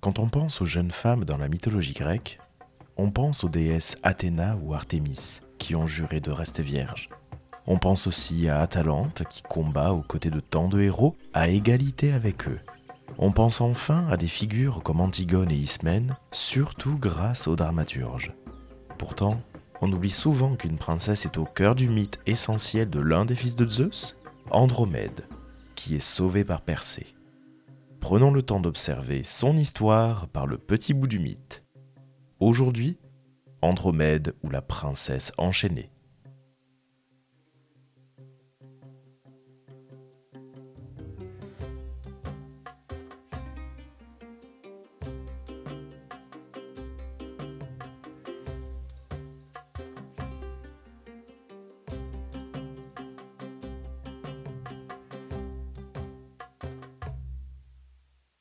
Quand on pense aux jeunes femmes dans la mythologie grecque, on pense aux déesses Athéna ou Artémis qui ont juré de rester vierges. On pense aussi à Atalante qui combat aux côtés de tant de héros à égalité avec eux. On pense enfin à des figures comme Antigone et Ismène, surtout grâce aux dramaturges. Pourtant, on oublie souvent qu'une princesse est au cœur du mythe essentiel de l'un des fils de Zeus, Andromède, qui est sauvée par Persée. Prenons le temps d'observer son histoire par le petit bout du mythe. Aujourd'hui, Andromède ou la princesse enchaînée.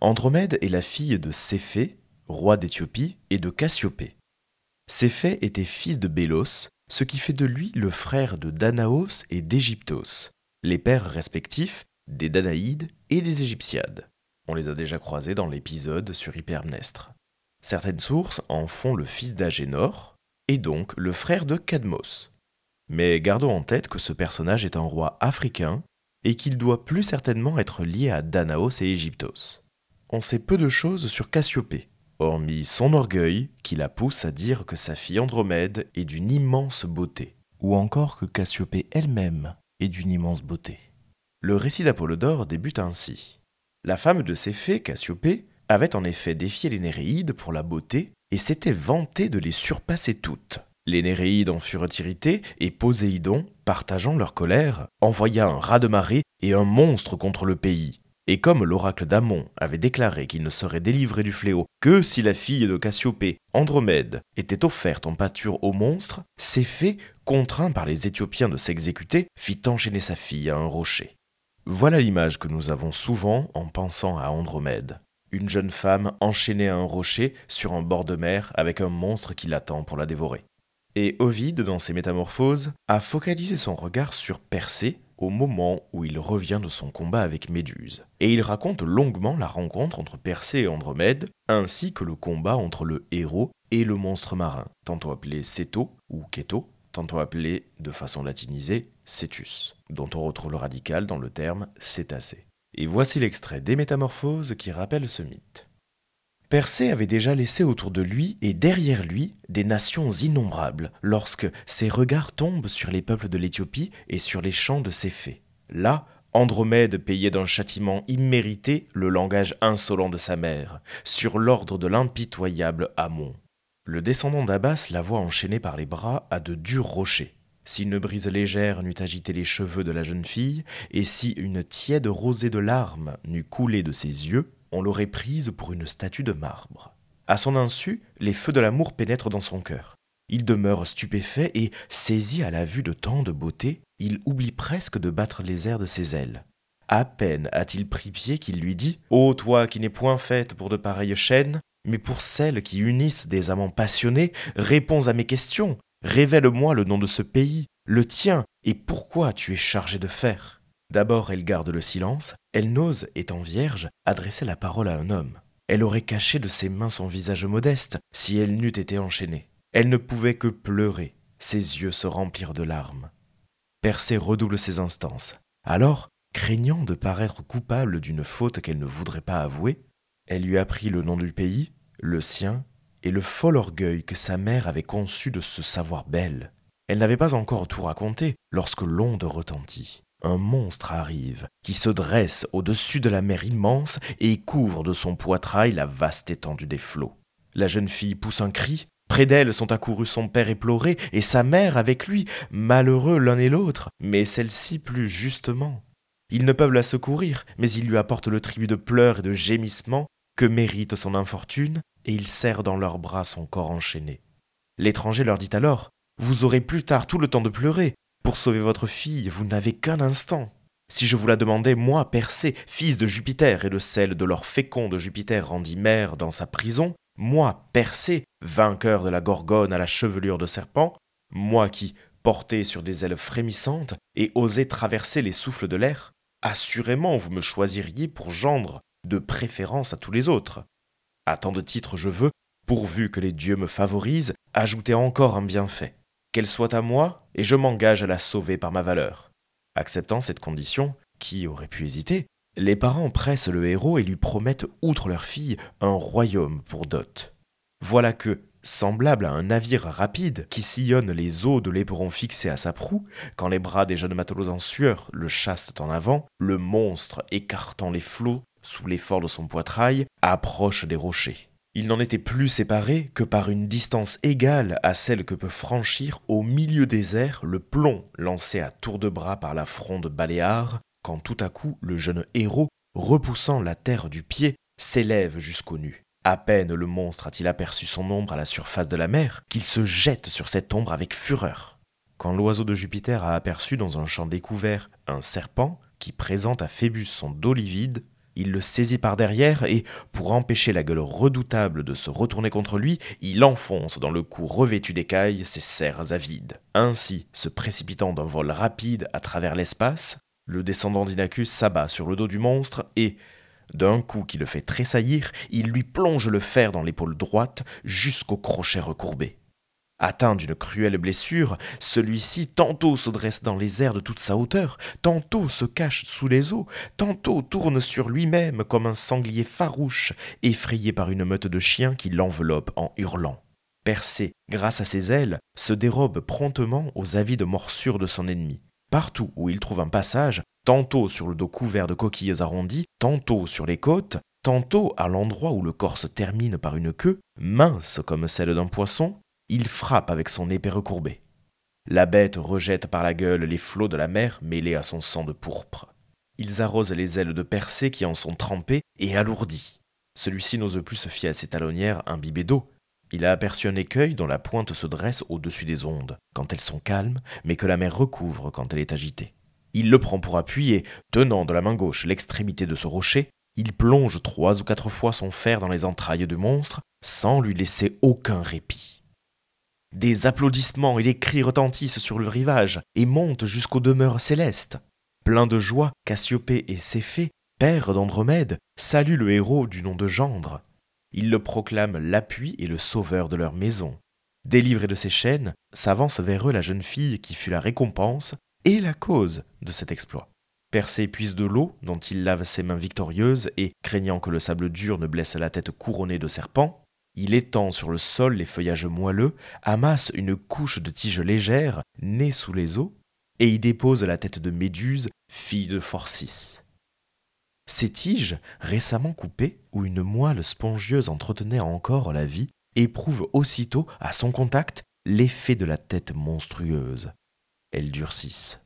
Andromède est la fille de Céphée, roi d'Éthiopie, et de Cassiopée. Céphée était fils de Bélos, ce qui fait de lui le frère de Danaos et d'Égyptos, les pères respectifs des Danaïdes et des Égyptiades. On les a déjà croisés dans l'épisode sur Hypermnestre. Certaines sources en font le fils d'Agénor, et donc le frère de Cadmos. Mais gardons en tête que ce personnage est un roi africain et qu'il doit plus certainement être lié à Danaos et Égyptos on sait peu de choses sur Cassiopée, hormis son orgueil qui la pousse à dire que sa fille Andromède est d'une immense beauté, ou encore que Cassiopée elle-même est d'une immense beauté. Le récit d'Apollodore débute ainsi. La femme de Céphée, Cassiopée, avait en effet défié les Néréides pour la beauté et s'était vantée de les surpasser toutes. Les Néréides en furent irrités et Poséidon, partageant leur colère, envoya un raz de marée et un monstre contre le pays, et comme l'oracle d'Amon avait déclaré qu'il ne serait délivré du fléau que si la fille de Cassiopée, Andromède, était offerte en pâture au monstre, Céphée, contraint par les Éthiopiens de s'exécuter, fit enchaîner sa fille à un rocher. Voilà l'image que nous avons souvent en pensant à Andromède. Une jeune femme enchaînée à un rocher sur un bord de mer avec un monstre qui l'attend pour la dévorer. Et Ovide, dans ses métamorphoses, a focalisé son regard sur Persée, au moment où il revient de son combat avec Méduse. Et il raconte longuement la rencontre entre Persée et Andromède, ainsi que le combat entre le héros et le monstre marin, tantôt appelé Ceto ou Keto, tantôt appelé de façon latinisée Cetus, dont on retrouve le radical dans le terme cétacé. Et voici l'extrait des Métamorphoses qui rappelle ce mythe. Persée avait déjà laissé autour de lui et derrière lui des nations innombrables lorsque ses regards tombent sur les peuples de l'Éthiopie et sur les champs de Céphée. Là, Andromède payait d'un châtiment immérité le langage insolent de sa mère, sur l'ordre de l'impitoyable Amon. Le descendant d'Abbas la voit enchaînée par les bras à de durs rochers. Si une brise légère n'eût agité les cheveux de la jeune fille, et si une tiède rosée de larmes n'eût coulé de ses yeux, on l'aurait prise pour une statue de marbre. À son insu, les feux de l'amour pénètrent dans son cœur. Il demeure stupéfait et, saisi à la vue de tant de beauté, il oublie presque de battre les airs de ses ailes. À peine a-t-il pris pied qu'il lui dit Ô toi qui n'es point faite pour de pareilles chaînes, mais pour celles qui unissent des amants passionnés, réponds à mes questions, révèle-moi le nom de ce pays, le tien, et pourquoi tu es chargé de faire? D'abord elle garde le silence, elle n'ose, étant vierge, adresser la parole à un homme. Elle aurait caché de ses mains son visage modeste si elle n'eût été enchaînée. Elle ne pouvait que pleurer, ses yeux se remplirent de larmes. Persée redouble ses instances. Alors, craignant de paraître coupable d'une faute qu'elle ne voudrait pas avouer, elle lui apprit le nom du pays, le sien, et le fol orgueil que sa mère avait conçu de se savoir belle. Elle n'avait pas encore tout raconté lorsque l'onde retentit un monstre arrive, qui se dresse au-dessus de la mer immense et couvre de son poitrail la vaste étendue des flots. La jeune fille pousse un cri, près d'elle sont accourus son père éploré et sa mère avec lui, malheureux l'un et l'autre, mais celle-ci plus justement. Ils ne peuvent la secourir, mais ils lui apportent le tribut de pleurs et de gémissements que mérite son infortune, et ils serrent dans leurs bras son corps enchaîné. L'étranger leur dit alors Vous aurez plus tard tout le temps de pleurer, pour sauver votre fille, vous n'avez qu'un instant. Si je vous la demandais, moi, Persée, fils de Jupiter et de celle de leur fécond de Jupiter rendit mère dans sa prison, moi, Persée, vainqueur de la Gorgone à la chevelure de serpent, moi qui, porté sur des ailes frémissantes, et osé traverser les souffles de l'air, assurément vous me choisiriez pour gendre, de préférence à tous les autres. À tant de titres je veux, pourvu que les dieux me favorisent, ajouter encore un bienfait. Qu'elle soit à moi, et je m'engage à la sauver par ma valeur. Acceptant cette condition, qui aurait pu hésiter, les parents pressent le héros et lui promettent, outre leur fille, un royaume pour dot. Voilà que, semblable à un navire rapide qui sillonne les eaux de l'éperon fixé à sa proue, quand les bras des jeunes matelots en sueur le chassent en avant, le monstre, écartant les flots sous l'effort de son poitrail, approche des rochers. Il n'en était plus séparé que par une distance égale à celle que peut franchir au milieu des airs le plomb lancé à tour de bras par la fronde baléare, quand tout à coup le jeune héros, repoussant la terre du pied, s'élève jusqu'au nu. À peine le monstre a-t-il aperçu son ombre à la surface de la mer qu'il se jette sur cette ombre avec fureur. Quand l'oiseau de Jupiter a aperçu dans un champ découvert un serpent qui présente à Phébus son dos livide, il le saisit par derrière et, pour empêcher la gueule redoutable de se retourner contre lui, il enfonce dans le cou revêtu d'écailles ses serres avides. Ainsi, se précipitant d'un vol rapide à travers l'espace, le descendant d'Inachus s'abat sur le dos du monstre et, d'un coup qui le fait tressaillir, il lui plonge le fer dans l'épaule droite jusqu'au crochet recourbé. Atteint d'une cruelle blessure, celui-ci tantôt se dresse dans les airs de toute sa hauteur, tantôt se cache sous les eaux, tantôt tourne sur lui-même comme un sanglier farouche, effrayé par une meute de chiens qui l'enveloppe en hurlant. Percé grâce à ses ailes, se dérobe promptement aux avides morsures de son ennemi. Partout où il trouve un passage, tantôt sur le dos couvert de coquilles arrondies, tantôt sur les côtes, tantôt à l'endroit où le corps se termine par une queue, mince comme celle d'un poisson, il frappe avec son épée recourbée. La bête rejette par la gueule les flots de la mer mêlés à son sang de pourpre. Ils arrosent les ailes de Persée qui en sont trempées et alourdies. Celui-ci n'ose plus se fier à ses talonnières imbibées d'eau. Il a aperçu un écueil dont la pointe se dresse au-dessus des ondes, quand elles sont calmes, mais que la mer recouvre quand elle est agitée. Il le prend pour appui et, tenant de la main gauche l'extrémité de ce rocher, il plonge trois ou quatre fois son fer dans les entrailles du monstre, sans lui laisser aucun répit. Des applaudissements et des cris retentissent sur le rivage et montent jusqu'aux demeures célestes. Plein de joie, Cassiopée et Céphée, père d'Andromède, saluent le héros du nom de Gendre. Ils le proclament l'appui et le sauveur de leur maison. Délivré de ses chaînes, s'avance vers eux la jeune fille qui fut la récompense et la cause de cet exploit. Persée puise de l'eau dont il lave ses mains victorieuses et, craignant que le sable dur ne blesse la tête couronnée de serpents, il étend sur le sol les feuillages moelleux, amasse une couche de tiges légères, nées sous les eaux, et y dépose la tête de Méduse, fille de Phorcys. Ces tiges, récemment coupées, où une moelle spongieuse entretenait encore la vie, éprouvent aussitôt, à son contact, l'effet de la tête monstrueuse. Elles durcissent.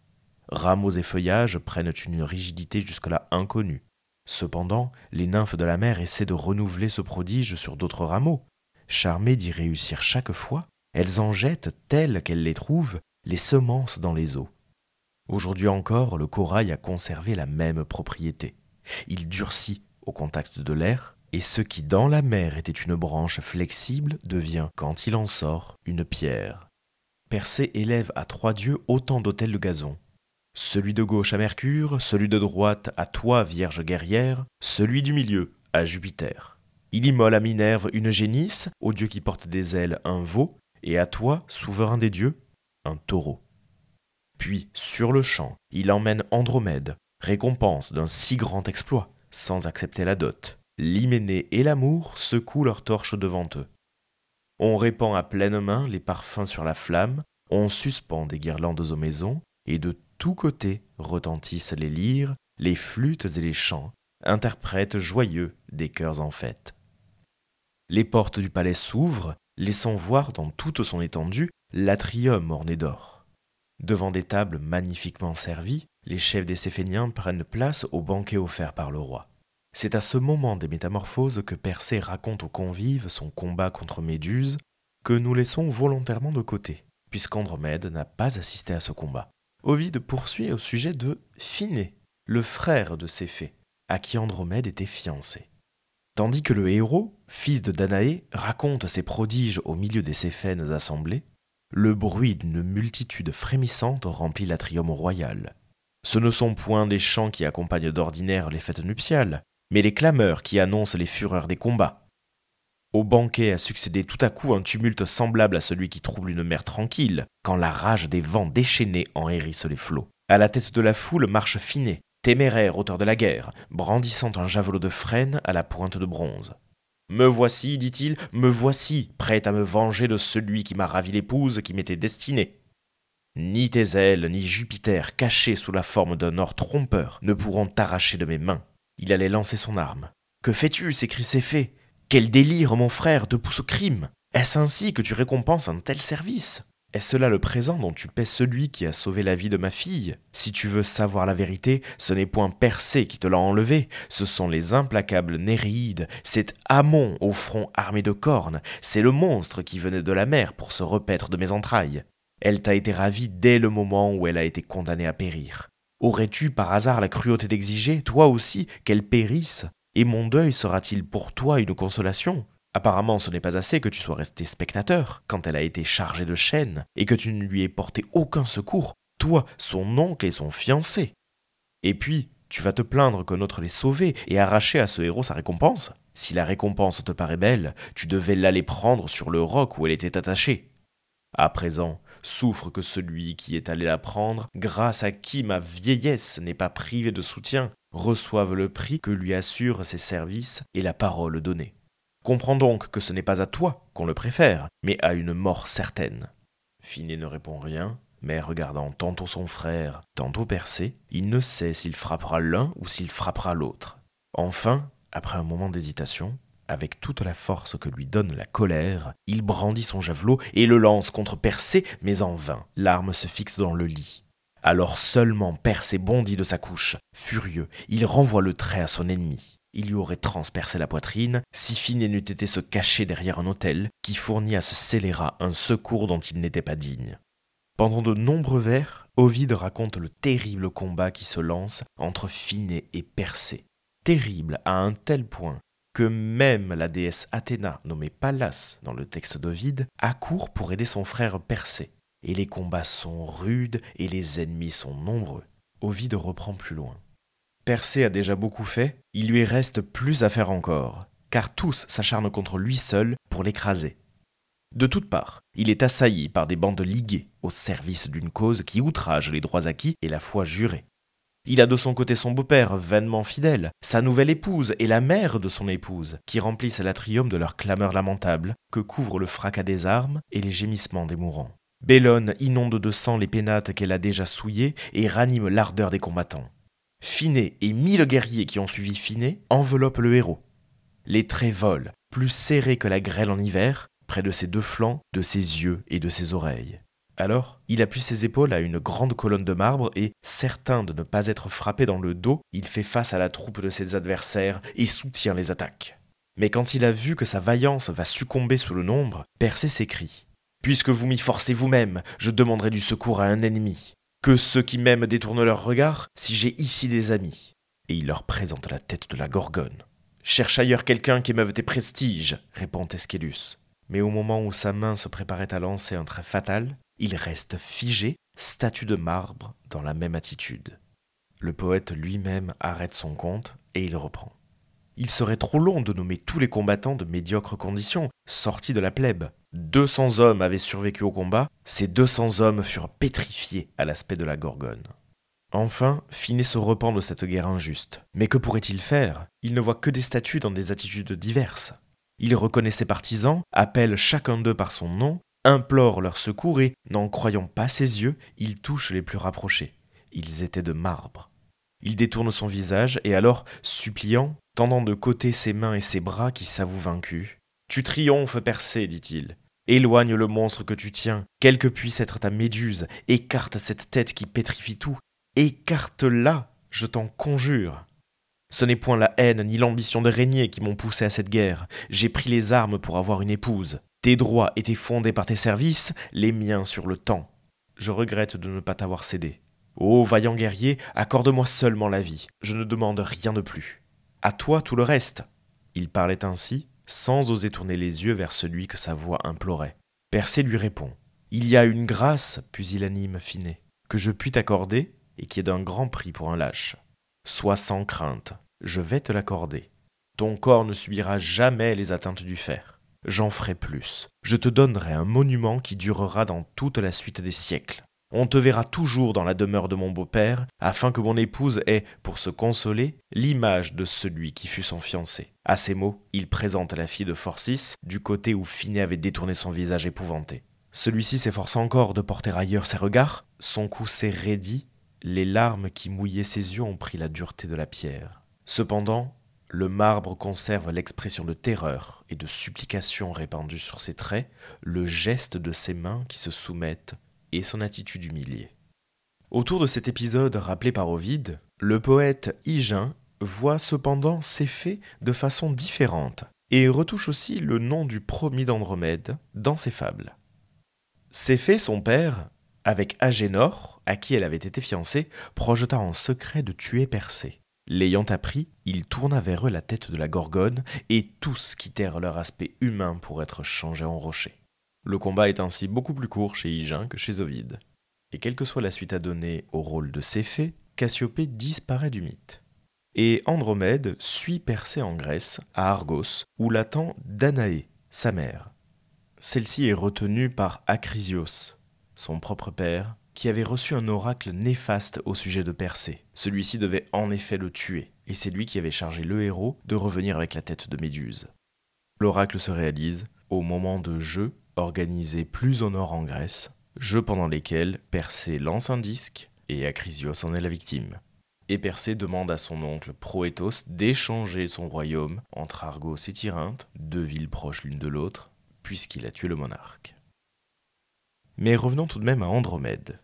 Rameaux et feuillages prennent une rigidité jusque-là inconnue. Cependant, les nymphes de la mer essaient de renouveler ce prodige sur d'autres rameaux. Charmées d'y réussir chaque fois, elles en jettent, telles qu'elles les trouvent, les semences dans les eaux. Aujourd'hui encore, le corail a conservé la même propriété. Il durcit au contact de l'air, et ce qui dans la mer était une branche flexible devient, quand il en sort, une pierre. Persée élève à trois dieux autant d'autels de gazon, celui de gauche à Mercure, celui de droite à toi, Vierge guerrière, celui du milieu à Jupiter. Il immole à Minerve une génisse, au dieu qui porte des ailes un veau, et à toi, souverain des dieux, un taureau. Puis, sur le champ, il emmène Andromède, récompense d'un si grand exploit, sans accepter la dot. L'hyménée et l'amour secouent leurs torches devant eux. On répand à pleine main les parfums sur la flamme, on suspend des guirlandes aux maisons, et de tous côtés retentissent les lyres, les flûtes et les chants, interprètes joyeux des chœurs en fête. Les portes du palais s'ouvrent, laissant voir dans toute son étendue l'atrium orné d'or. Devant des tables magnifiquement servies, les chefs des Céphéniens prennent place au banquet offert par le roi. C'est à ce moment des métamorphoses que Persée raconte aux convives son combat contre Méduse, que nous laissons volontairement de côté, puisqu'Andromède n'a pas assisté à ce combat. Ovide poursuit au sujet de Phiné, le frère de Céphée, à qui Andromède était fiancé. Tandis que le héros, fils de Danaé, raconte ses prodiges au milieu des Céphènes assemblées, le bruit d'une multitude frémissante remplit l'atrium royal. Ce ne sont point des chants qui accompagnent d'ordinaire les fêtes nuptiales, mais les clameurs qui annoncent les fureurs des combats. Au banquet a succédé tout à coup un tumulte semblable à celui qui trouble une mer tranquille, quand la rage des vents déchaînés en hérisse les flots. À la tête de la foule marche Finet, téméraire auteur de la guerre, brandissant un javelot de frêne à la pointe de bronze. Me voici, dit-il, me voici, prêt à me venger de celui qui m'a ravi l'épouse qui m'était destinée. Ni tes ailes, ni Jupiter, cachés sous la forme d'un or trompeur, ne pourront t'arracher de mes mains. Il allait lancer son arme. Que fais-tu? s'écrie Céphée. Quel délire, mon frère, te pousse au crime. Est-ce ainsi que tu récompenses un tel service? Est-ce là le présent dont tu paies celui qui a sauvé la vie de ma fille? Si tu veux savoir la vérité, ce n'est point Persée qui te l'a enlevé, ce sont les implacables Néréides, c'est Amon au front armé de cornes, c'est le monstre qui venait de la mer pour se repaître de mes entrailles. Elle t'a été ravie dès le moment où elle a été condamnée à périr. Aurais-tu par hasard la cruauté d'exiger, toi aussi, qu'elle périsse? Et mon deuil sera-t-il pour toi une consolation? Apparemment, ce n'est pas assez que tu sois resté spectateur quand elle a été chargée de chaînes et que tu ne lui aies porté aucun secours, toi, son oncle et son fiancé. Et puis, tu vas te plaindre que notre l'ait sauvé et arracher à ce héros sa récompense Si la récompense te paraît belle, tu devais l'aller prendre sur le roc où elle était attachée. À présent, souffre que celui qui est allé la prendre, grâce à qui ma vieillesse n'est pas privée de soutien, reçoive le prix que lui assurent ses services et la parole donnée. Comprends donc que ce n'est pas à toi qu'on le préfère, mais à une mort certaine. Finet ne répond rien, mais regardant tantôt son frère, tantôt Persée, il ne sait s'il frappera l'un ou s'il frappera l'autre. Enfin, après un moment d'hésitation, avec toute la force que lui donne la colère, il brandit son javelot et le lance contre Persée, mais en vain. L'arme se fixe dans le lit. Alors seulement Persée bondit de sa couche. Furieux, il renvoie le trait à son ennemi. Il lui aurait transpercé la poitrine si Finet n'eût été se cacher derrière un hôtel qui fournit à ce scélérat un secours dont il n'était pas digne. Pendant de nombreux vers, Ovide raconte le terrible combat qui se lance entre Finet et Persée. Terrible à un tel point que même la déesse Athéna, nommée Pallas dans le texte d'Ovide, accourt pour aider son frère Persée. Et les combats sont rudes et les ennemis sont nombreux. Ovide reprend plus loin. Persée a déjà beaucoup fait, il lui reste plus à faire encore, car tous s'acharnent contre lui seul pour l'écraser. De toutes parts, il est assailli par des bandes liguées au service d'une cause qui outrage les droits acquis et la foi jurée. Il a de son côté son beau-père, vainement fidèle, sa nouvelle épouse et la mère de son épouse, qui remplissent l'atrium de leurs clameurs lamentables, que couvrent le fracas des armes et les gémissements des mourants. Bellone inonde de sang les pénates qu'elle a déjà souillées et ranime l'ardeur des combattants. Finet et mille guerriers qui ont suivi Finet enveloppent le héros. Les traits volent, plus serrés que la grêle en hiver, près de ses deux flancs, de ses yeux et de ses oreilles. Alors, il appuie ses épaules à une grande colonne de marbre et, certain de ne pas être frappé dans le dos, il fait face à la troupe de ses adversaires et soutient les attaques. Mais quand il a vu que sa vaillance va succomber sous le nombre, Persée s'écrie Puisque vous m'y forcez vous-même, je demanderai du secours à un ennemi que ceux qui m'aiment détournent leur regard si j'ai ici des amis. Et il leur présente la tête de la Gorgone. Cherche ailleurs quelqu'un qui m'euve tes prestiges, répond Esquélus. Mais au moment où sa main se préparait à lancer un trait fatal, il reste figé, statue de marbre, dans la même attitude. Le poète lui-même arrête son conte et il reprend. Il serait trop long de nommer tous les combattants de médiocres conditions, sortis de la plèbe. Deux cents hommes avaient survécu au combat, ces deux cents hommes furent pétrifiés à l'aspect de la Gorgone. Enfin, Finet se repent de cette guerre injuste. Mais que pourrait-il faire? Il ne voit que des statues dans des attitudes diverses. Il reconnaît ses partisans, appelle chacun d'eux par son nom, implore leur secours et, n'en croyant pas ses yeux, il touche les plus rapprochés. Ils étaient de marbre. Il détourne son visage et alors, suppliant, tendant de côté ses mains et ses bras qui s'avouent vaincus. Tu triomphes, Persée, dit-il. Éloigne le monstre que tu tiens, quelle que puisse être ta méduse, écarte cette tête qui pétrifie tout. Écarte-la, je t'en conjure. Ce n'est point la haine ni l'ambition de régner qui m'ont poussé à cette guerre. J'ai pris les armes pour avoir une épouse. Tes droits étaient fondés par tes services, les miens sur le temps. Je regrette de ne pas t'avoir cédé. Ô vaillant guerrier, accorde-moi seulement la vie. Je ne demande rien de plus. À toi tout le reste. Il parlait ainsi, sans oser tourner les yeux vers celui que sa voix implorait. Persée lui répond. Il y a une grâce, pusillanime Finet, que je puis t'accorder, et qui est d'un grand prix pour un lâche. Sois sans crainte, je vais te l'accorder. Ton corps ne subira jamais les atteintes du fer. j'en ferai plus. Je te donnerai un monument qui durera dans toute la suite des siècles. On te verra toujours dans la demeure de mon beau-père, afin que mon épouse ait, pour se consoler, l'image de celui qui fut son fiancé. À ces mots, il présente la fille de Forcis du côté où Finet avait détourné son visage épouvanté. Celui-ci s'efforça encore de porter ailleurs ses regards, son cou s'est raidi, les larmes qui mouillaient ses yeux ont pris la dureté de la pierre. Cependant, le marbre conserve l'expression de terreur et de supplication répandue sur ses traits, le geste de ses mains qui se soumettent et son attitude humiliée. Autour de cet épisode rappelé par Ovide, le poète Hygin voit cependant ces faits de façon différente et retouche aussi le nom du promis d'Andromède dans ses fables. faits, son père, avec Agénor, à qui elle avait été fiancée, projeta en secret de tuer Persée. L'ayant appris, il tourna vers eux la tête de la Gorgone, et tous quittèrent leur aspect humain pour être changés en rocher. Le combat est ainsi beaucoup plus court chez Hygin que chez Ovide. Et quelle que soit la suite à donner au rôle de Céphée, Cassiopée disparaît du mythe. Et Andromède suit Persée en Grèce, à Argos, où l'attend Danaé, sa mère. Celle-ci est retenue par Acrisios, son propre père, qui avait reçu un oracle néfaste au sujet de Persée. Celui-ci devait en effet le tuer, et c'est lui qui avait chargé le héros de revenir avec la tête de Méduse. L'oracle se réalise au moment de jeu organisés plus au nord en Grèce, jeux pendant lesquels Persée lance un disque et Acrisios en est la victime. Et Persée demande à son oncle Proétos d'échanger son royaume entre Argos et Tyrinthe, deux villes proches l'une de l'autre, puisqu'il a tué le monarque. Mais revenons tout de même à Andromède.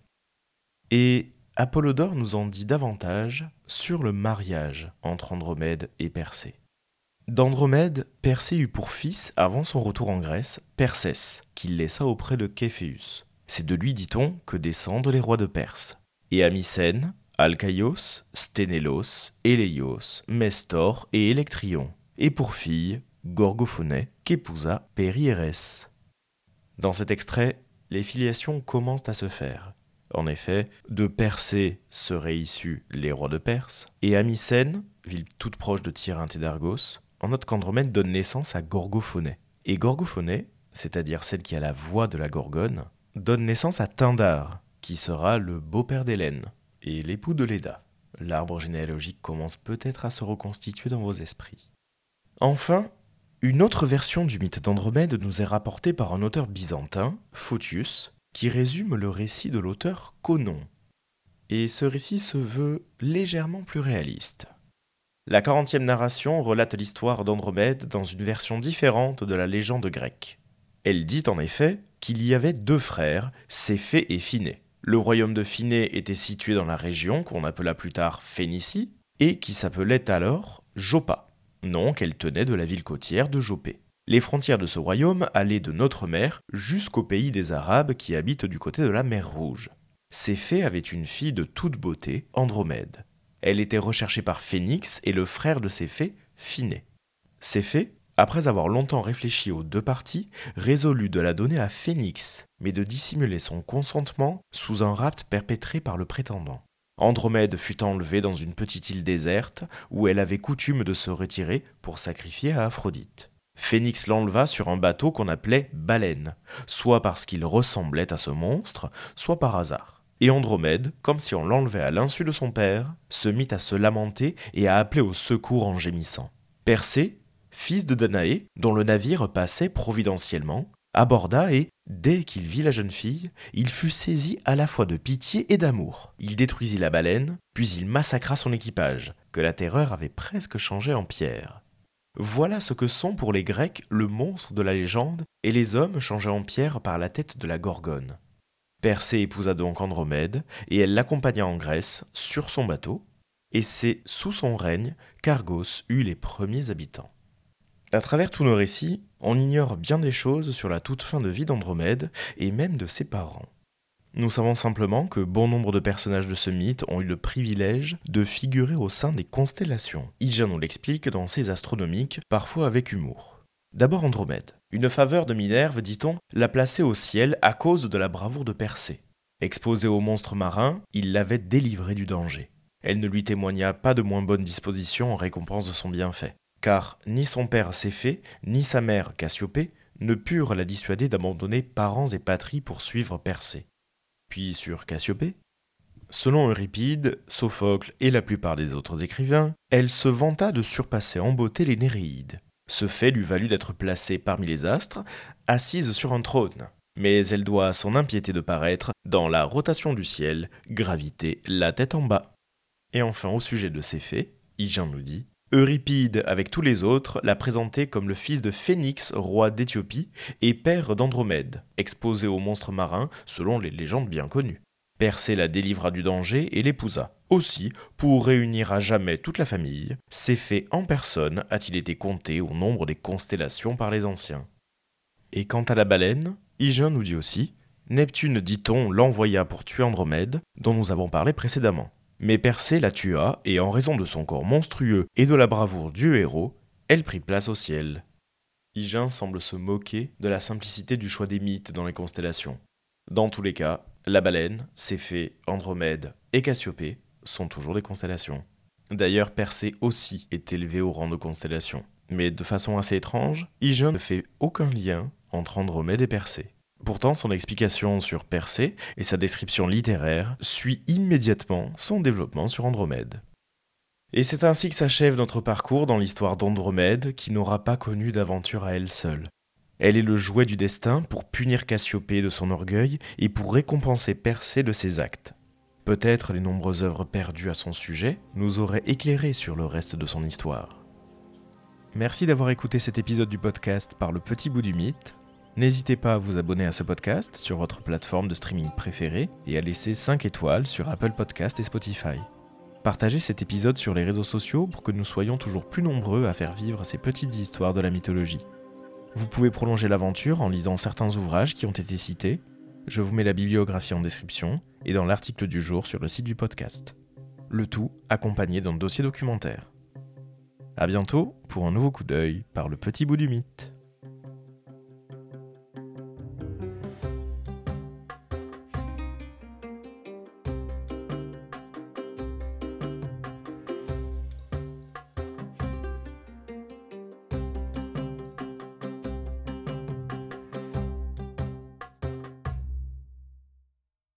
Et Apollodore nous en dit davantage sur le mariage entre Andromède et Persée. D'Andromède, Persée eut pour fils, avant son retour en Grèce, Persès, qu'il laissa auprès de Képhéus. C'est de lui, dit-on, que descendent les rois de Perse. Et Amycène, Alcaïos, Sténélos, Éléios, Mestor et Électrion. Et pour fille, Gorgophonée, qu'épousa Périérès. Dans cet extrait, les filiations commencent à se faire. En effet, de Persée seraient issus les rois de Perse, et Amycène, ville toute proche de Tyrinthe et d'Argos, en note qu'Andromède donne naissance à Gorgophonée. Et Gorgophonée, c'est-à-dire celle qui a la voix de la Gorgone, donne naissance à Tindar, qui sera le beau-père d'Hélène et l'époux de Léda. L'arbre généalogique commence peut-être à se reconstituer dans vos esprits. Enfin, une autre version du mythe d'Andromède nous est rapportée par un auteur byzantin, Photius, qui résume le récit de l'auteur Conon. Et ce récit se veut légèrement plus réaliste. La quarantième narration relate l'histoire d'Andromède dans une version différente de la légende grecque. Elle dit en effet qu'il y avait deux frères, Céphée et Phinée. Le royaume de Phinée était situé dans la région qu'on appela plus tard Phénicie et qui s'appelait alors Joppa, nom qu'elle tenait de la ville côtière de Jopé. Les frontières de ce royaume allaient de notre mer jusqu'au pays des Arabes qui habitent du côté de la mer Rouge. Céphée avait une fille de toute beauté, Andromède. Elle était recherchée par Phénix et le frère de Céphée, Phinée. Céphée, après avoir longtemps réfléchi aux deux parties, résolut de la donner à Phénix, mais de dissimuler son consentement sous un rapt perpétré par le prétendant. Andromède fut enlevée dans une petite île déserte où elle avait coutume de se retirer pour sacrifier à Aphrodite. Phénix l'enleva sur un bateau qu'on appelait baleine, soit parce qu'il ressemblait à ce monstre, soit par hasard. Et Andromède, comme si on l'enlevait à l'insu de son père, se mit à se lamenter et à appeler au secours en gémissant. Persée, fils de Danaé, dont le navire passait providentiellement, aborda et, dès qu'il vit la jeune fille, il fut saisi à la fois de pitié et d'amour. Il détruisit la baleine, puis il massacra son équipage, que la terreur avait presque changé en pierre. Voilà ce que sont pour les Grecs le monstre de la légende et les hommes changés en pierre par la tête de la Gorgone. Persée épousa donc Andromède, et elle l'accompagna en Grèce, sur son bateau, et c'est sous son règne qu'Argos eut les premiers habitants. À travers tous nos récits, on ignore bien des choses sur la toute fin de vie d'Andromède, et même de ses parents. Nous savons simplement que bon nombre de personnages de ce mythe ont eu le privilège de figurer au sein des constellations. Hygin nous l'explique dans ses astronomiques, parfois avec humour. D'abord Andromède. Une faveur de Minerve, dit-on, l'a placée au ciel à cause de la bravoure de Persée. Exposée au monstre marin, il l'avait délivrée du danger. Elle ne lui témoigna pas de moins bonne disposition en récompense de son bienfait, car ni son père Céphée, ni sa mère Cassiopée ne purent la dissuader d'abandonner parents et patrie pour suivre Persée. Puis sur Cassiopée, Selon Euripide, Sophocle et la plupart des autres écrivains, elle se vanta de surpasser en beauté les Néréides. Ce fait lui valut d'être placée parmi les astres, assise sur un trône. Mais elle doit à son impiété de paraître, dans la rotation du ciel, graviter la tête en bas. Et enfin, au sujet de ces faits, Hygiène nous dit Euripide, avec tous les autres, l'a présenté comme le fils de Phénix, roi d'Éthiopie, et père d'Andromède, exposé aux monstres marins selon les légendes bien connues. Persée la délivra du danger et l'épousa. Aussi, pour réunir à jamais toute la famille, ces faits en personne a-t-il été compté au nombre des constellations par les anciens. Et quant à la baleine, Hygiène nous dit aussi Neptune, dit-on, l'envoya pour tuer Andromède, dont nous avons parlé précédemment. Mais Persée la tua, et en raison de son corps monstrueux et de la bravoure du héros, elle prit place au ciel. Hygiène semble se moquer de la simplicité du choix des mythes dans les constellations. Dans tous les cas, la baleine, Céphée, Andromède et Cassiopée sont toujours des constellations. D'ailleurs, Persée aussi est élevé au rang de constellation. Mais de façon assez étrange, Hygiène ne fait aucun lien entre Andromède et Persée. Pourtant, son explication sur Persée et sa description littéraire suit immédiatement son développement sur Andromède. Et c'est ainsi que s'achève notre parcours dans l'histoire d'Andromède qui n'aura pas connu d'aventure à elle seule. Elle est le jouet du destin pour punir Cassiopée de son orgueil et pour récompenser Persée de ses actes. Peut-être les nombreuses œuvres perdues à son sujet nous auraient éclairé sur le reste de son histoire. Merci d'avoir écouté cet épisode du podcast par le petit bout du mythe. N'hésitez pas à vous abonner à ce podcast sur votre plateforme de streaming préférée et à laisser 5 étoiles sur Apple Podcast et Spotify. Partagez cet épisode sur les réseaux sociaux pour que nous soyons toujours plus nombreux à faire vivre ces petites histoires de la mythologie. Vous pouvez prolonger l'aventure en lisant certains ouvrages qui ont été cités. Je vous mets la bibliographie en description et dans l'article du jour sur le site du podcast. Le tout accompagné d'un dossier documentaire. A bientôt pour un nouveau coup d'œil par le petit bout du mythe.